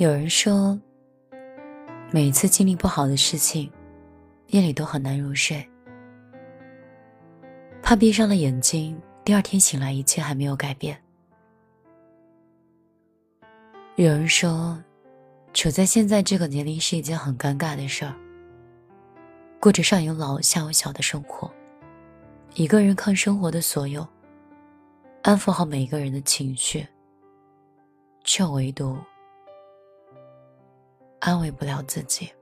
有人说，每次经历不好的事情，夜里都很难入睡，怕闭上了眼睛，第二天醒来一切还没有改变。有人说，处在现在这个年龄是一件很尴尬的事儿，过着上有老下有小的生活，一个人抗生活的所有，安抚好每一个人的情绪，却唯独。安慰不了自己。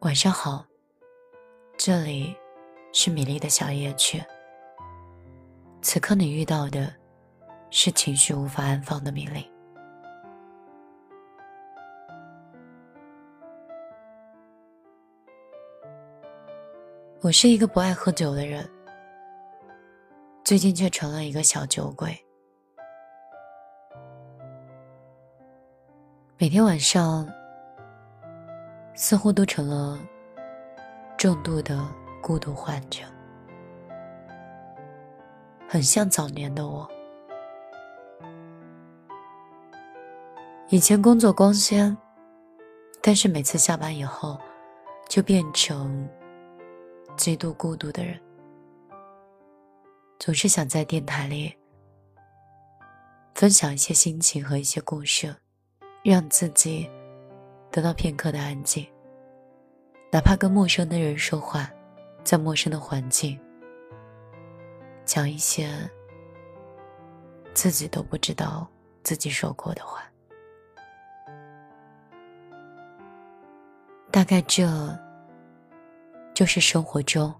晚上好，这里是米粒的小夜曲。此刻你遇到的是情绪无法安放的米粒。我是一个不爱喝酒的人，最近却成了一个小酒鬼。每天晚上，似乎都成了重度的孤独患者，很像早年的我。以前工作光鲜，但是每次下班以后，就变成极度孤独的人，总是想在电台里分享一些心情和一些故事。让自己得到片刻的安静，哪怕跟陌生的人说话，在陌生的环境，讲一些自己都不知道自己说过的话。大概这就是生活中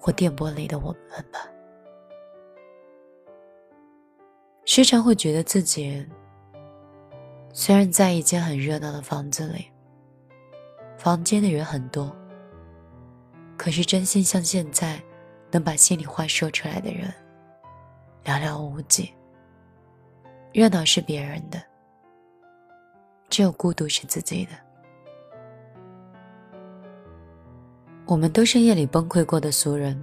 或电波里的我们吧。时常会觉得自己。虽然在一间很热闹的房子里，房间的人很多，可是真心像现在能把心里话说出来的人寥寥无几。热闹是别人的，只有孤独是自己的。我们都是夜里崩溃过的俗人，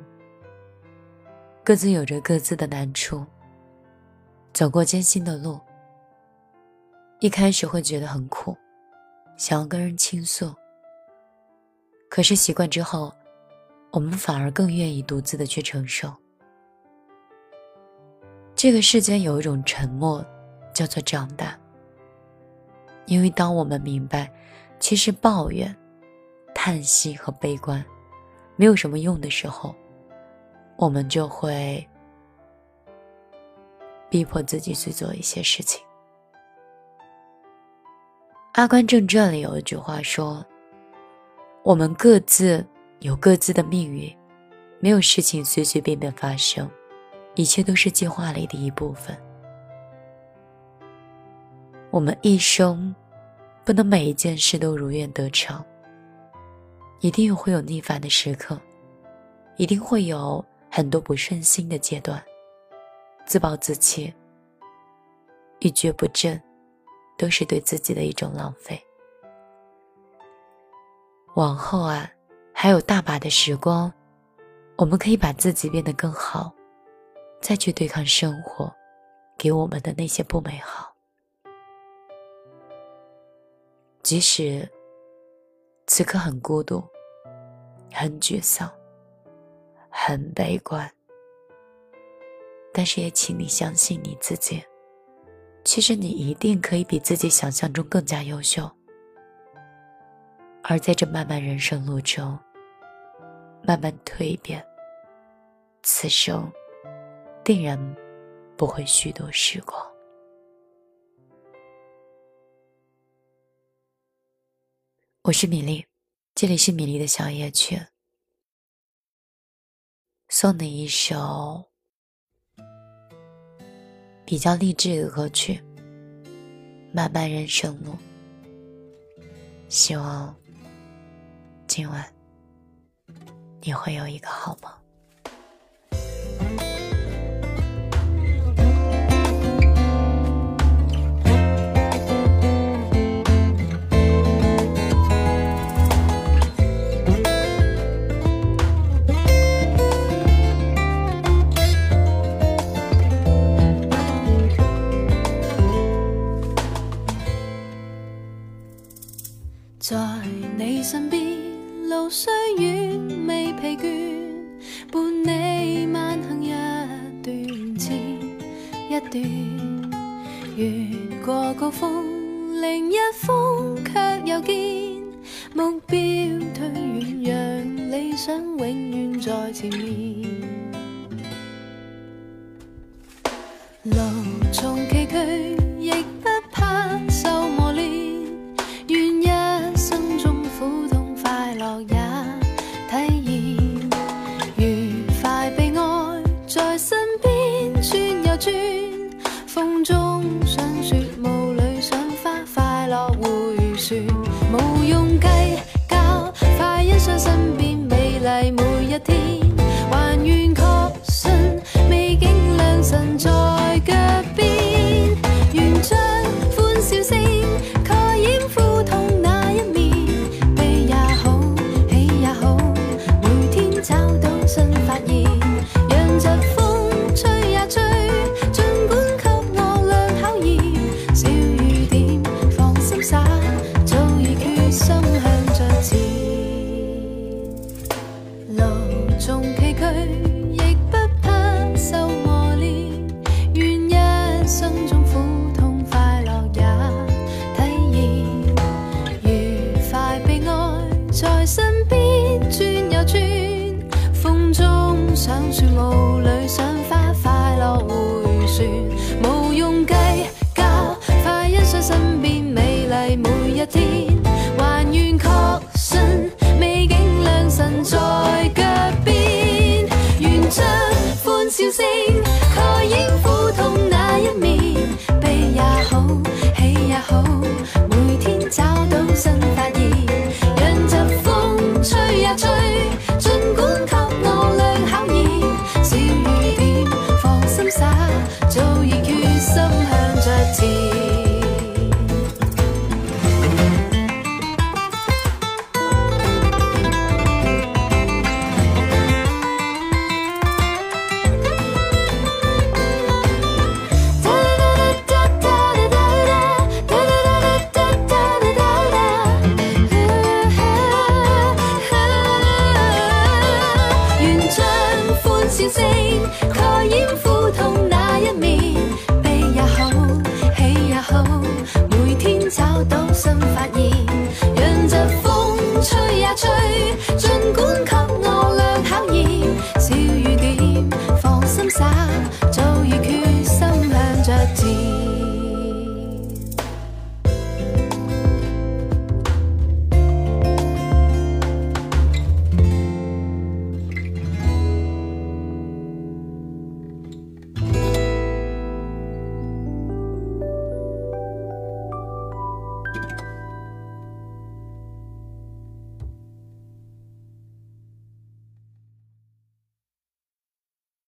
各自有着各自的难处，走过艰辛的路。一开始会觉得很苦，想要跟人倾诉。可是习惯之后，我们反而更愿意独自的去承受。这个世间有一种沉默，叫做长大。因为当我们明白，其实抱怨、叹息和悲观没有什么用的时候，我们就会逼迫自己去做一些事情。《阿甘正传》里有一句话说：“我们各自有各自的命运，没有事情随随便便发生，一切都是计划里的一部分。我们一生不能每一件事都如愿得偿，一定会有逆反的时刻，一定会有很多不顺心的阶段，自暴自弃，一蹶不振。”都是对自己的一种浪费。往后啊，还有大把的时光，我们可以把自己变得更好，再去对抗生活给我们的那些不美好。即使此刻很孤独、很沮丧、很悲观，但是也请你相信你自己。其实你一定可以比自己想象中更加优秀，而在这漫漫人生路中，慢慢蜕变，此生定然不会虚度时光。我是米粒，这里是米粒的小夜曲，送你一首比较励志的歌曲漫漫人生路希望今晚你会有一个好梦。在你身边，路虽远未疲倦，伴你漫行一段接一段。越过高峰，另一峰却又见，目标退远，让理想永远在前面。